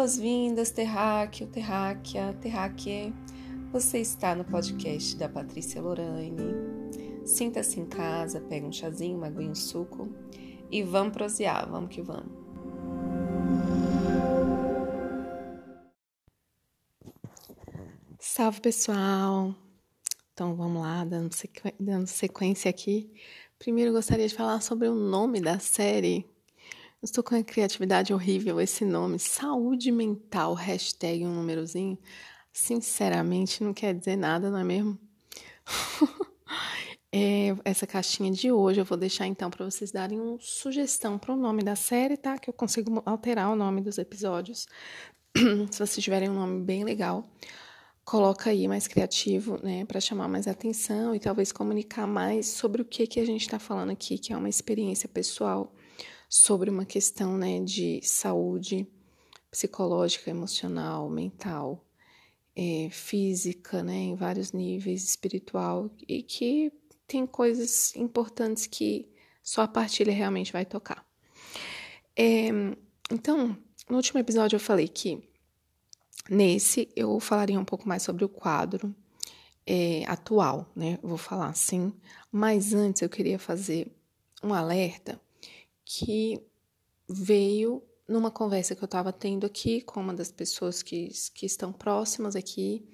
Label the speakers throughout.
Speaker 1: Boas-vindas, terráqueo, terráquea, terráquea. Você está no podcast da Patrícia Lorane. Sinta-se em casa, pega um chazinho, uma aguinha, um suco e vamos prosear, vamos que vamos. Salve pessoal! Então vamos lá, dando, dando sequência aqui. Primeiro gostaria de falar sobre o nome da série Estou com a criatividade horrível esse nome, saúde mental, hashtag um númerozinho. Sinceramente, não quer dizer nada, não é mesmo? é, essa caixinha de hoje eu vou deixar então para vocês darem uma sugestão para o nome da série, tá? Que eu consigo alterar o nome dos episódios. Se vocês tiverem um nome bem legal, coloca aí mais criativo, né, para chamar mais atenção e talvez comunicar mais sobre o que que a gente está falando aqui, que é uma experiência pessoal sobre uma questão né, de saúde psicológica, emocional, mental, é, física, né, em vários níveis, espiritual, e que tem coisas importantes que só a partilha realmente vai tocar. É, então, no último episódio eu falei que nesse eu falaria um pouco mais sobre o quadro é, atual, né? Vou falar assim, mas antes eu queria fazer um alerta que veio numa conversa que eu estava tendo aqui com uma das pessoas que, que estão próximas aqui,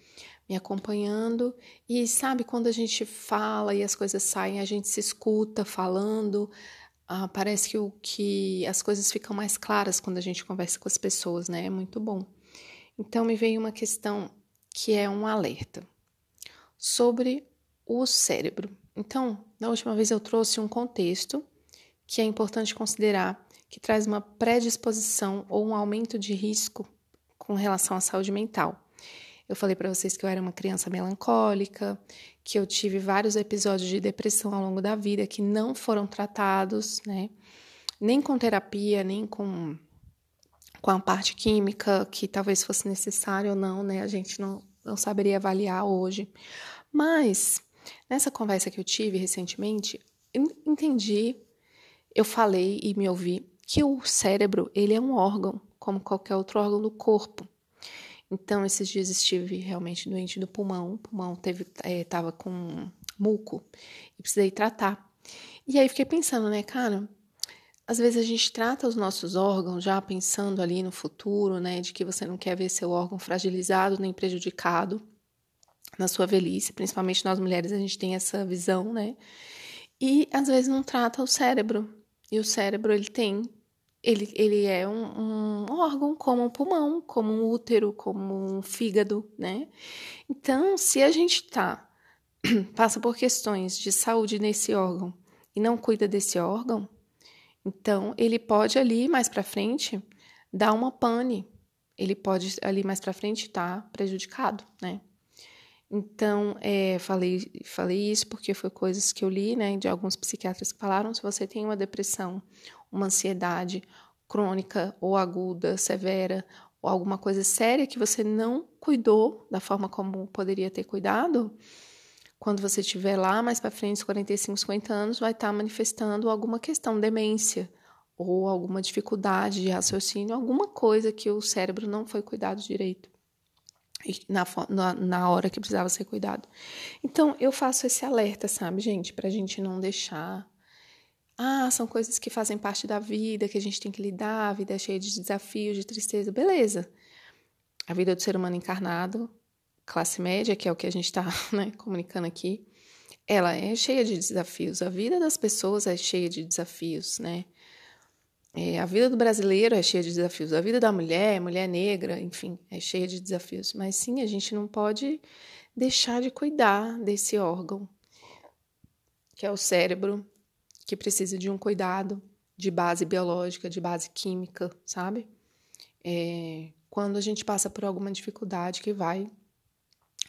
Speaker 1: me acompanhando. E sabe, quando a gente fala e as coisas saem, a gente se escuta falando. Ah, parece que, o, que as coisas ficam mais claras quando a gente conversa com as pessoas, né? É muito bom. Então, me veio uma questão que é um alerta sobre o cérebro. Então, na última vez eu trouxe um contexto que é importante considerar que traz uma predisposição ou um aumento de risco com relação à saúde mental. Eu falei para vocês que eu era uma criança melancólica, que eu tive vários episódios de depressão ao longo da vida que não foram tratados, né? Nem com terapia, nem com, com a parte química, que talvez fosse necessário ou não, né? A gente não, não saberia avaliar hoje. Mas, nessa conversa que eu tive recentemente, entendi eu falei e me ouvi que o cérebro ele é um órgão, como qualquer outro órgão do corpo. Então, esses dias estive realmente doente do pulmão, o pulmão teve, estava é, com muco e precisei tratar. E aí fiquei pensando, né, cara, às vezes a gente trata os nossos órgãos já pensando ali no futuro, né, de que você não quer ver seu órgão fragilizado nem prejudicado na sua velhice, principalmente nós mulheres a gente tem essa visão, né? E às vezes não trata o cérebro, e o cérebro, ele tem, ele, ele é um, um órgão como um pulmão, como um útero, como um fígado, né? Então, se a gente tá, passa por questões de saúde nesse órgão e não cuida desse órgão, então ele pode ali mais para frente dar uma pane, ele pode ali mais para frente estar tá prejudicado, né? Então, é, falei, falei isso porque foi coisas que eu li, né, de alguns psiquiatras que falaram, se você tem uma depressão, uma ansiedade crônica ou aguda, severa, ou alguma coisa séria que você não cuidou da forma como poderia ter cuidado, quando você estiver lá mais para frente, 45, 50 anos, vai estar tá manifestando alguma questão, demência, ou alguma dificuldade de raciocínio, alguma coisa que o cérebro não foi cuidado direito na, na, hora que precisava ser cuidado. Então, eu faço esse alerta, sabe, gente, para a gente não deixar. Ah, são coisas que fazem parte da vida, que a gente tem que lidar, a vida é cheia de desafios, de tristeza. Beleza. A vida do ser humano encarnado, classe média, que é o que a gente está né, comunicando aqui, ela é cheia de desafios. A vida das pessoas é cheia de desafios, né? É, a vida do brasileiro é cheia de desafios, a vida da mulher, mulher negra, enfim, é cheia de desafios. Mas sim, a gente não pode deixar de cuidar desse órgão, que é o cérebro, que precisa de um cuidado de base biológica, de base química, sabe? É, quando a gente passa por alguma dificuldade que vai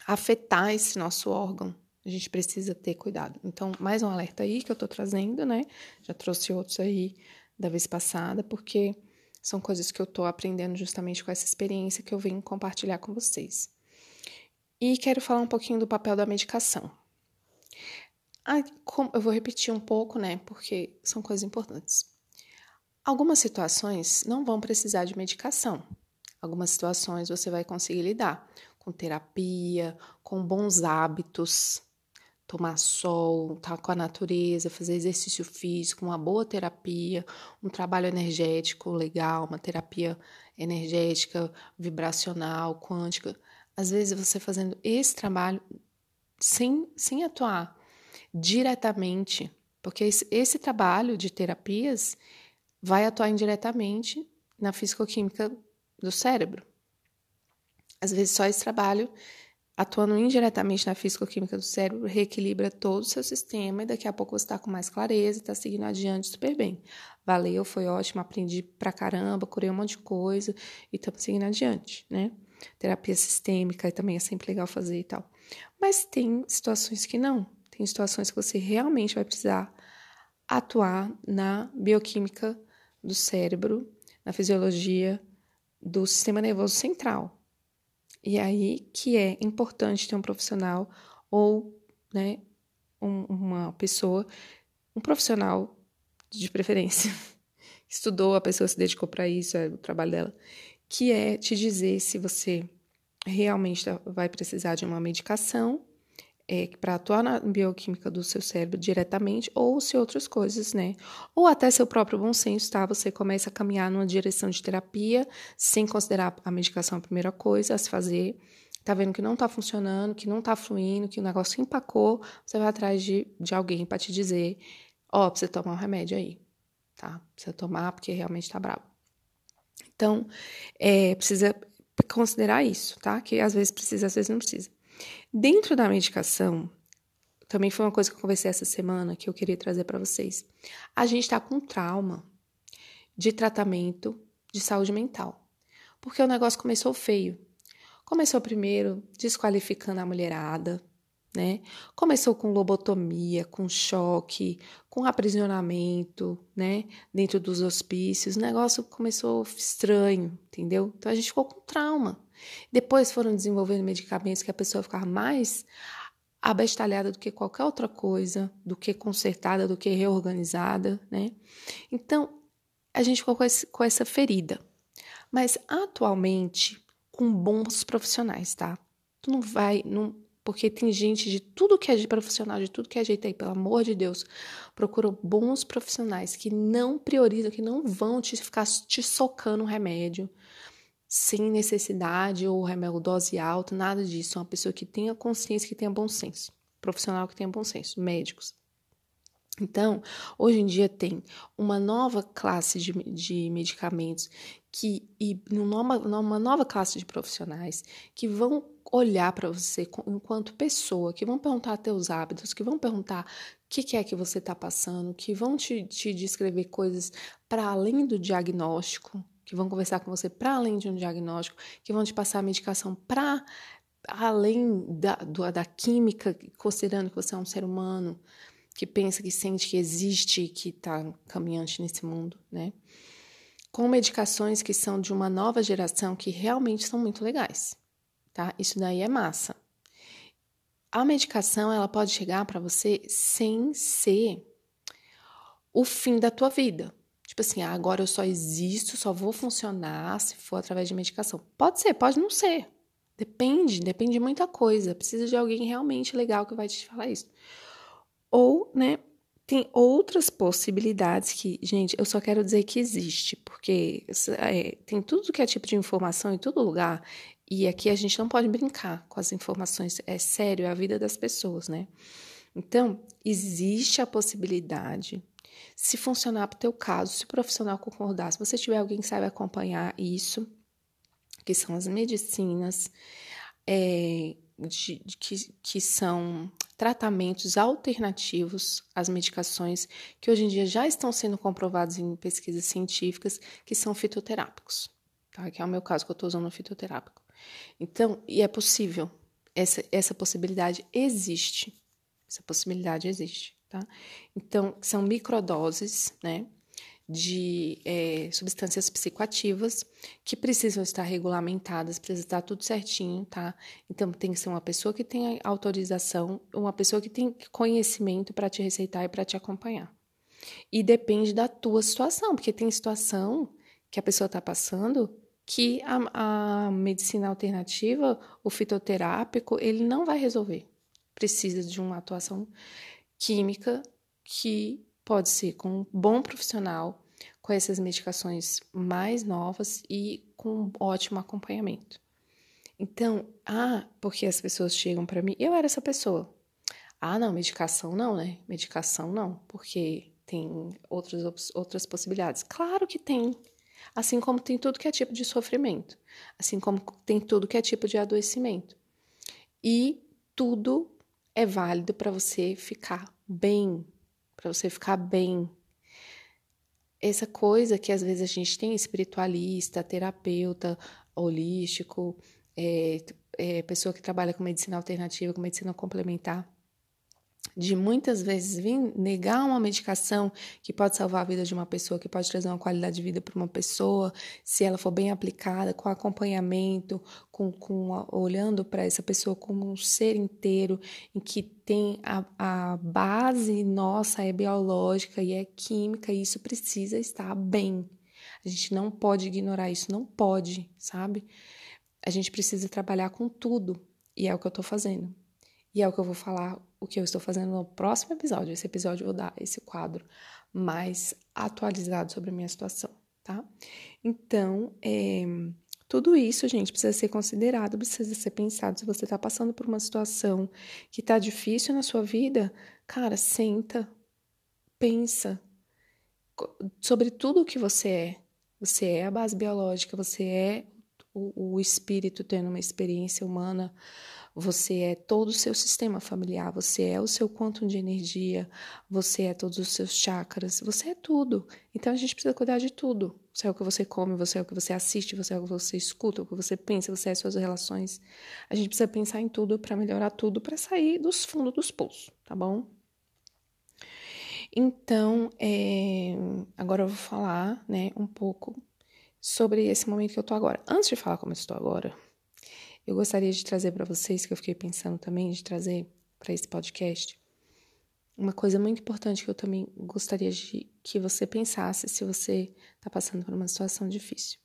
Speaker 1: afetar esse nosso órgão, a gente precisa ter cuidado. Então, mais um alerta aí que eu tô trazendo, né? Já trouxe outros aí da vez passada, porque são coisas que eu estou aprendendo justamente com essa experiência que eu venho compartilhar com vocês. E quero falar um pouquinho do papel da medicação. Eu vou repetir um pouco, né? Porque são coisas importantes. Algumas situações não vão precisar de medicação. Algumas situações você vai conseguir lidar com terapia, com bons hábitos, tomar sol, estar tá com a natureza, fazer exercício físico, uma boa terapia, um trabalho energético legal, uma terapia energética, vibracional, quântica. Às vezes você fazendo esse trabalho sem, sem atuar diretamente, porque esse, esse trabalho de terapias vai atuar indiretamente na fisicoquímica do cérebro. Às vezes, só esse trabalho, atuando indiretamente na fisicoquímica do cérebro, reequilibra todo o seu sistema e daqui a pouco você está com mais clareza e está seguindo adiante super bem. Valeu, foi ótimo, aprendi pra caramba, curei um monte de coisa e estamos seguindo adiante, né? Terapia sistêmica também é sempre legal fazer e tal. Mas tem situações que não. Tem situações que você realmente vai precisar atuar na bioquímica do cérebro, na fisiologia do sistema nervoso central. E aí que é importante ter um profissional ou né, um, uma pessoa, um profissional de preferência, estudou, a pessoa se dedicou para isso, é o trabalho dela, que é te dizer se você realmente vai precisar de uma medicação é, para atuar na bioquímica do seu cérebro diretamente, ou se outras coisas, né? Ou até seu próprio bom senso, tá? Você começa a caminhar numa direção de terapia, sem considerar a medicação a primeira coisa a se fazer. Tá vendo que não tá funcionando, que não tá fluindo, que o negócio empacou, você vai atrás de, de alguém para te dizer: Ó, oh, precisa tomar um remédio aí, tá? Precisa tomar porque realmente tá bravo. Então, é, precisa considerar isso, tá? Que às vezes precisa, às vezes não precisa. Dentro da medicação, também foi uma coisa que eu conversei essa semana que eu queria trazer para vocês. A gente está com trauma de tratamento de saúde mental, porque o negócio começou feio. Começou primeiro desqualificando a mulherada, né? Começou com lobotomia, com choque, com aprisionamento, né? Dentro dos hospícios. O negócio começou estranho, entendeu? Então a gente ficou com trauma. Depois foram desenvolvendo medicamentos que a pessoa ficava mais abestalhada do que qualquer outra coisa, do que consertada, do que reorganizada, né? Então, a gente ficou com, esse, com essa ferida. Mas atualmente, com bons profissionais, tá? Tu não vai, não, porque tem gente de tudo que é de profissional, de tudo que é jeito aí, pelo amor de Deus, procura bons profissionais que não priorizam, que não vão te ficar te socando um remédio, sem necessidade ou remédio dose alta, nada disso. Uma pessoa que tenha consciência, que tenha bom senso. Profissional que tenha bom senso, médicos. Então, hoje em dia tem uma nova classe de, de medicamentos que, e numa, numa nova classe de profissionais que vão olhar para você enquanto pessoa, que vão perguntar teus hábitos, que vão perguntar o que, que é que você está passando, que vão te, te descrever coisas para além do diagnóstico, que vão conversar com você para além de um diagnóstico, que vão te passar a medicação para além da, do, da química, considerando que você é um ser humano que pensa, que sente, que existe, que está caminhante nesse mundo, né? Com medicações que são de uma nova geração que realmente são muito legais, tá? Isso daí é massa. A medicação, ela pode chegar para você sem ser o fim da tua vida. Tipo assim, ah, agora eu só existo, só vou funcionar se for através de medicação. Pode ser, pode não ser. Depende, depende de muita coisa. Precisa de alguém realmente legal que vai te falar isso. Ou, né, tem outras possibilidades que, gente, eu só quero dizer que existe, porque é, tem tudo que é tipo de informação em todo lugar, e aqui a gente não pode brincar com as informações. É sério, é a vida das pessoas, né? Então, existe a possibilidade se funcionar para o teu caso, se o profissional concordar, se você tiver alguém que saiba acompanhar isso, que são as medicinas, é, de, de, que, que são tratamentos alternativos às medicações que hoje em dia já estão sendo comprovados em pesquisas científicas, que são fitoterápicos, tá? que é o meu caso que eu estou usando fitoterápico. Então, e é possível, essa, essa possibilidade existe, essa possibilidade existe tá? Então, são microdoses, né? De é, substâncias psicoativas que precisam estar regulamentadas, precisa estar tudo certinho, tá? Então, tem que ser uma pessoa que tenha autorização, uma pessoa que tem conhecimento para te receitar e para te acompanhar. E depende da tua situação, porque tem situação que a pessoa está passando que a, a medicina alternativa, o fitoterápico, ele não vai resolver. Precisa de uma atuação química que pode ser com um bom profissional, com essas medicações mais novas e com um ótimo acompanhamento. Então, ah, porque as pessoas chegam para mim, eu era essa pessoa. Ah, não, medicação não, né? Medicação não, porque tem outras, outras possibilidades. Claro que tem. Assim como tem tudo que é tipo de sofrimento. Assim como tem tudo que é tipo de adoecimento. E tudo é válido para você ficar bem, para você ficar bem. Essa coisa que às vezes a gente tem espiritualista, terapeuta, holístico, é, é, pessoa que trabalha com medicina alternativa, com medicina complementar, de muitas vezes vir negar uma medicação que pode salvar a vida de uma pessoa, que pode trazer uma qualidade de vida para uma pessoa, se ela for bem aplicada, com acompanhamento, com, com olhando para essa pessoa como um ser inteiro, em que tem a, a base nossa é biológica e é química, e isso precisa estar bem. A gente não pode ignorar isso, não pode, sabe? A gente precisa trabalhar com tudo, e é o que eu estou fazendo. E é o que eu vou falar, o que eu estou fazendo no próximo episódio. Esse episódio eu vou dar esse quadro mais atualizado sobre a minha situação, tá? Então, é, tudo isso, gente, precisa ser considerado, precisa ser pensado. Se você está passando por uma situação que está difícil na sua vida, cara, senta, pensa sobre tudo o que você é. Você é a base biológica, você é o, o espírito tendo uma experiência humana, você é todo o seu sistema familiar, você é o seu quantum de energia, você é todos os seus chakras, você é tudo. Então a gente precisa cuidar de tudo. Você é o que você come, você é o que você assiste, você é o que você escuta, o que você pensa, você é as suas relações. A gente precisa pensar em tudo para melhorar tudo, para sair dos fundos dos poços, tá bom? Então, é, agora eu vou falar, né, um pouco sobre esse momento que eu tô agora. Antes de falar como eu estou agora, eu gostaria de trazer para vocês, que eu fiquei pensando também de trazer para esse podcast, uma coisa muito importante que eu também gostaria de que você pensasse se você está passando por uma situação difícil.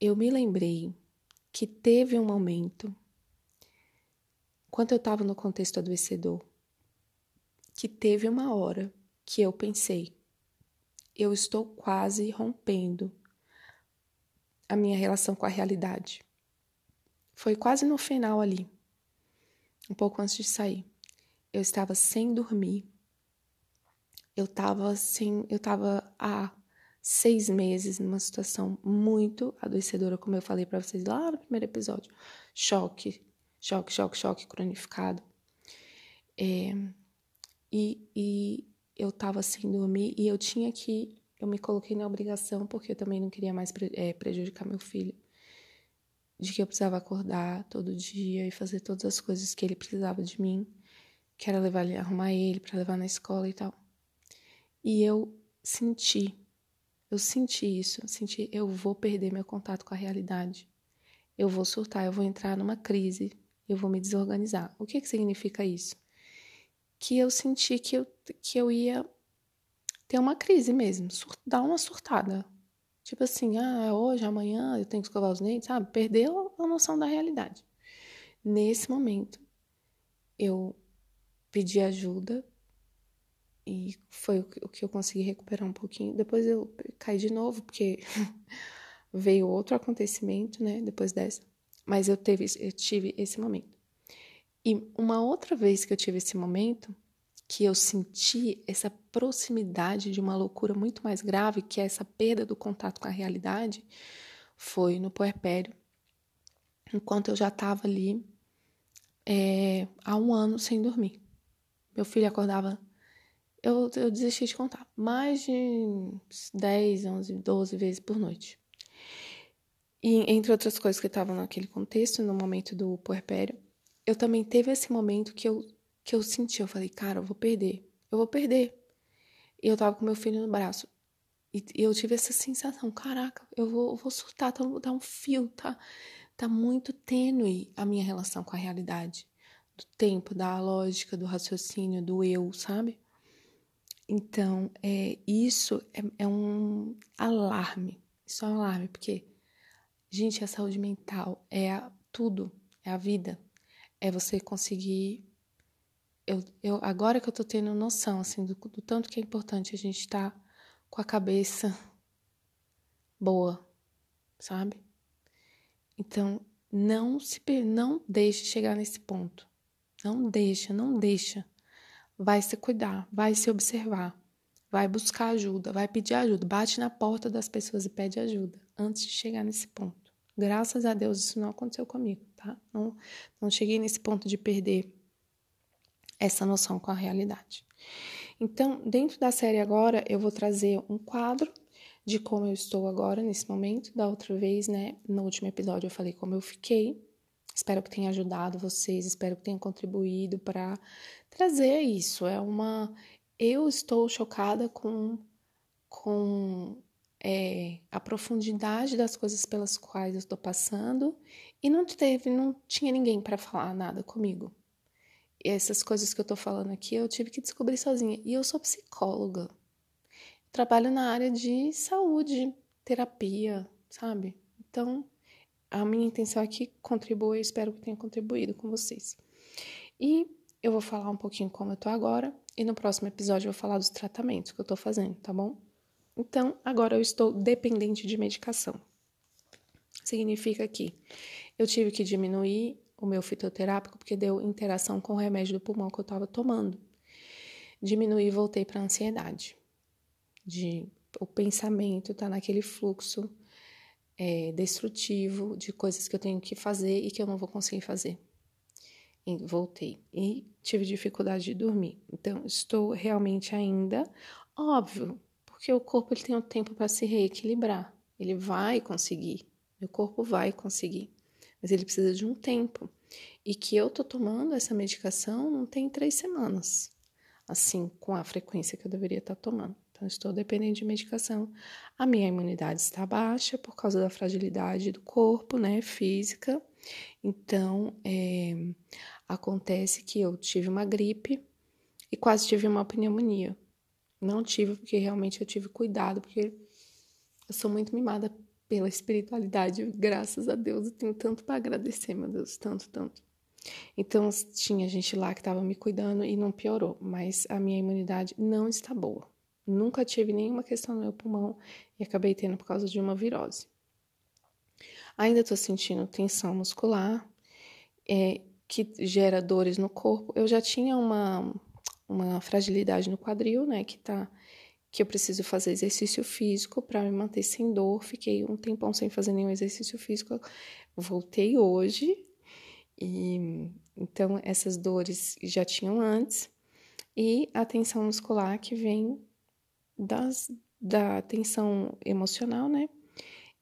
Speaker 1: Eu me lembrei que teve um momento, quando eu estava no contexto adoecedor, que teve uma hora que eu pensei, eu estou quase rompendo a minha relação com a realidade. Foi quase no final ali, um pouco antes de sair. Eu estava sem dormir. Eu estava sem, eu estava há seis meses numa situação muito adoecedora, como eu falei para vocês lá no primeiro episódio. Choque, choque, choque, choque cronificado. É, e, e eu estava sem dormir e eu tinha que, eu me coloquei na obrigação porque eu também não queria mais é, prejudicar meu filho de que eu precisava acordar todo dia e fazer todas as coisas que ele precisava de mim, que era levar ele, arrumar ele para levar na escola e tal. E eu senti, eu senti isso, eu senti, eu vou perder meu contato com a realidade. Eu vou surtar, eu vou entrar numa crise, eu vou me desorganizar. O que que significa isso? Que eu senti que eu, que eu ia ter uma crise mesmo, dar uma surtada, Tipo assim, ah, hoje, amanhã eu tenho que escovar os dentes, sabe? Perdeu a noção da realidade. Nesse momento, eu pedi ajuda e foi o que eu consegui recuperar um pouquinho. Depois eu caí de novo, porque veio outro acontecimento, né? Depois dessa. Mas eu, teve, eu tive esse momento. E uma outra vez que eu tive esse momento, que eu senti essa proximidade de uma loucura muito mais grave, que é essa perda do contato com a realidade, foi no puerpério, enquanto eu já estava ali é, há um ano sem dormir. Meu filho acordava, eu, eu desisti de contar, mais de 10, 11, 12 vezes por noite. E entre outras coisas que estavam naquele contexto, no momento do puerpério, eu também teve esse momento que eu que eu senti, eu falei, cara, eu vou perder, eu vou perder. E eu tava com meu filho no braço. E, eu tive essa sensação, caraca, eu vou, eu vou surtar, tá, tá um fio, tá, tá muito tênue a minha relação com a realidade. Do tempo, da lógica, do raciocínio, do eu, sabe? Então, é, isso é, é um alarme. Isso é um alarme, porque Gente, a saúde mental é a, tudo, é a vida. É você conseguir. Eu, eu, agora que eu tô tendo noção, assim, do, do tanto que é importante a gente estar tá com a cabeça boa, sabe? Então, não se não deixe chegar nesse ponto. Não deixa, não deixa. Vai se cuidar, vai se observar, vai buscar ajuda, vai pedir ajuda, bate na porta das pessoas e pede ajuda antes de chegar nesse ponto. Graças a Deus isso não aconteceu comigo, tá? Não, não cheguei nesse ponto de perder essa noção com a realidade. Então, dentro da série agora, eu vou trazer um quadro de como eu estou agora nesse momento. Da outra vez, né, no último episódio eu falei como eu fiquei. Espero que tenha ajudado vocês, espero que tenha contribuído para trazer isso. É uma eu estou chocada com com é, a profundidade das coisas pelas quais eu estou passando e não teve, não tinha ninguém para falar nada comigo. Essas coisas que eu estou falando aqui eu tive que descobrir sozinha. E eu sou psicóloga. Trabalho na área de saúde, terapia, sabe? Então, a minha intenção aqui contribui, espero que tenha contribuído com vocês. E eu vou falar um pouquinho como eu tô agora, e no próximo episódio eu vou falar dos tratamentos que eu tô fazendo, tá bom? Então, agora eu estou dependente de medicação. Significa que eu tive que diminuir o meu fitoterápico porque deu interação com o remédio do pulmão que eu estava tomando. Diminuí e voltei para a ansiedade de o pensamento tá naquele fluxo é, destrutivo de coisas que eu tenho que fazer e que eu não vou conseguir fazer. E voltei e tive dificuldade de dormir. Então estou realmente ainda óbvio, porque o corpo ele tem um tempo para se reequilibrar. Ele vai conseguir. Meu corpo vai conseguir, mas ele precisa de um tempo. E que eu tô tomando essa medicação não tem três semanas, assim, com a frequência que eu deveria estar tá tomando. Então, estou dependente de medicação. A minha imunidade está baixa por causa da fragilidade do corpo, né, física. Então, é, acontece que eu tive uma gripe e quase tive uma pneumonia. Não tive, porque realmente eu tive cuidado, porque eu sou muito mimada pela espiritualidade, graças a Deus. Eu tenho tanto para agradecer, meu Deus, tanto, tanto. Então, tinha gente lá que estava me cuidando e não piorou, mas a minha imunidade não está boa. Nunca tive nenhuma questão no meu pulmão e acabei tendo por causa de uma virose. Ainda estou sentindo tensão muscular, é, que gera dores no corpo. Eu já tinha uma, uma fragilidade no quadril, né, que tá que eu preciso fazer exercício físico para me manter sem dor. Fiquei um tempão sem fazer nenhum exercício físico. Voltei hoje e então essas dores já tinham antes e a tensão muscular que vem das, da tensão emocional, né?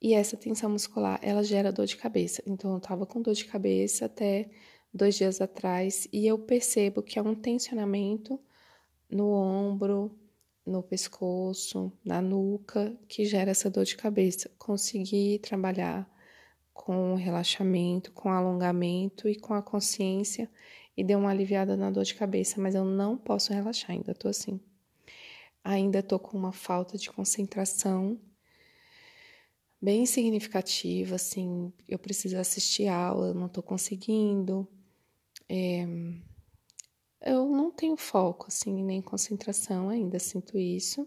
Speaker 1: E essa tensão muscular, ela gera dor de cabeça. Então, eu tava com dor de cabeça até dois dias atrás e eu percebo que há um tensionamento no ombro, no pescoço, na nuca, que gera essa dor de cabeça. Consegui trabalhar com relaxamento, com alongamento e com a consciência e deu uma aliviada na dor de cabeça, mas eu não posso relaxar, ainda tô assim. Ainda tô com uma falta de concentração bem significativa, assim, eu preciso assistir aula, não tô conseguindo. É, eu não tenho foco, assim, nem concentração, ainda sinto isso.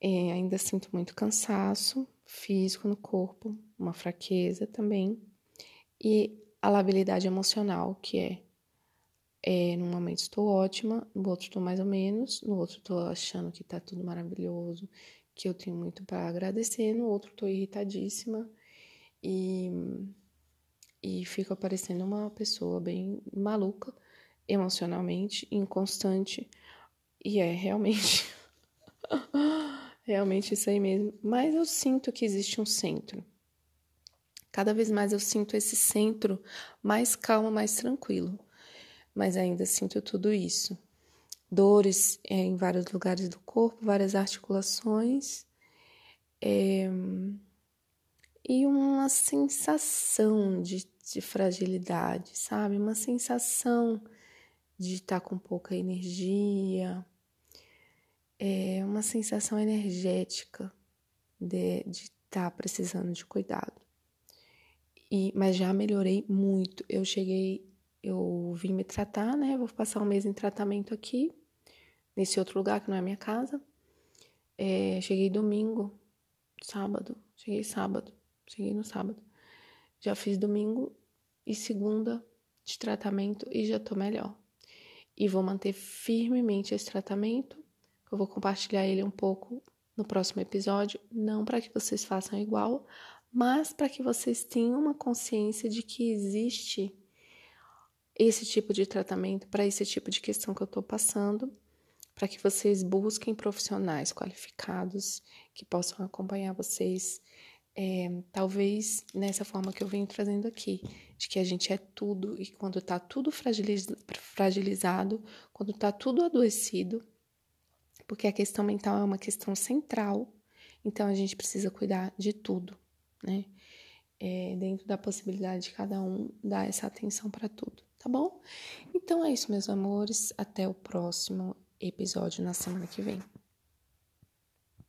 Speaker 1: É, ainda sinto muito cansaço físico no corpo, uma fraqueza também. E a labilidade emocional, que é é, num momento estou ótima, no outro estou mais ou menos, no outro estou achando que está tudo maravilhoso, que eu tenho muito para agradecer, no outro estou irritadíssima e, e fico parecendo uma pessoa bem maluca emocionalmente, inconstante, e é realmente, realmente isso aí mesmo. Mas eu sinto que existe um centro. Cada vez mais eu sinto esse centro mais calmo, mais tranquilo mas ainda sinto tudo isso. Dores é, em vários lugares do corpo, várias articulações, é, e uma sensação de, de fragilidade, sabe? Uma sensação de estar com pouca energia, é uma sensação energética de estar precisando de cuidado. E, mas já melhorei muito. Eu cheguei, eu vim me tratar, né? Vou passar um mês em tratamento aqui, nesse outro lugar que não é minha casa. É, cheguei domingo, sábado, cheguei sábado, cheguei no sábado. Já fiz domingo e segunda de tratamento e já tô melhor. E vou manter firmemente esse tratamento. Eu vou compartilhar ele um pouco no próximo episódio, não para que vocês façam igual, mas para que vocês tenham uma consciência de que existe esse tipo de tratamento para esse tipo de questão que eu estou passando, para que vocês busquem profissionais qualificados que possam acompanhar vocês, é, talvez nessa forma que eu venho trazendo aqui, de que a gente é tudo e quando está tudo fragilizado, quando está tudo adoecido, porque a questão mental é uma questão central, então a gente precisa cuidar de tudo né? É, dentro da possibilidade de cada um dar essa atenção para tudo, tá bom? Então é isso, meus amores. Até o próximo episódio na semana que vem.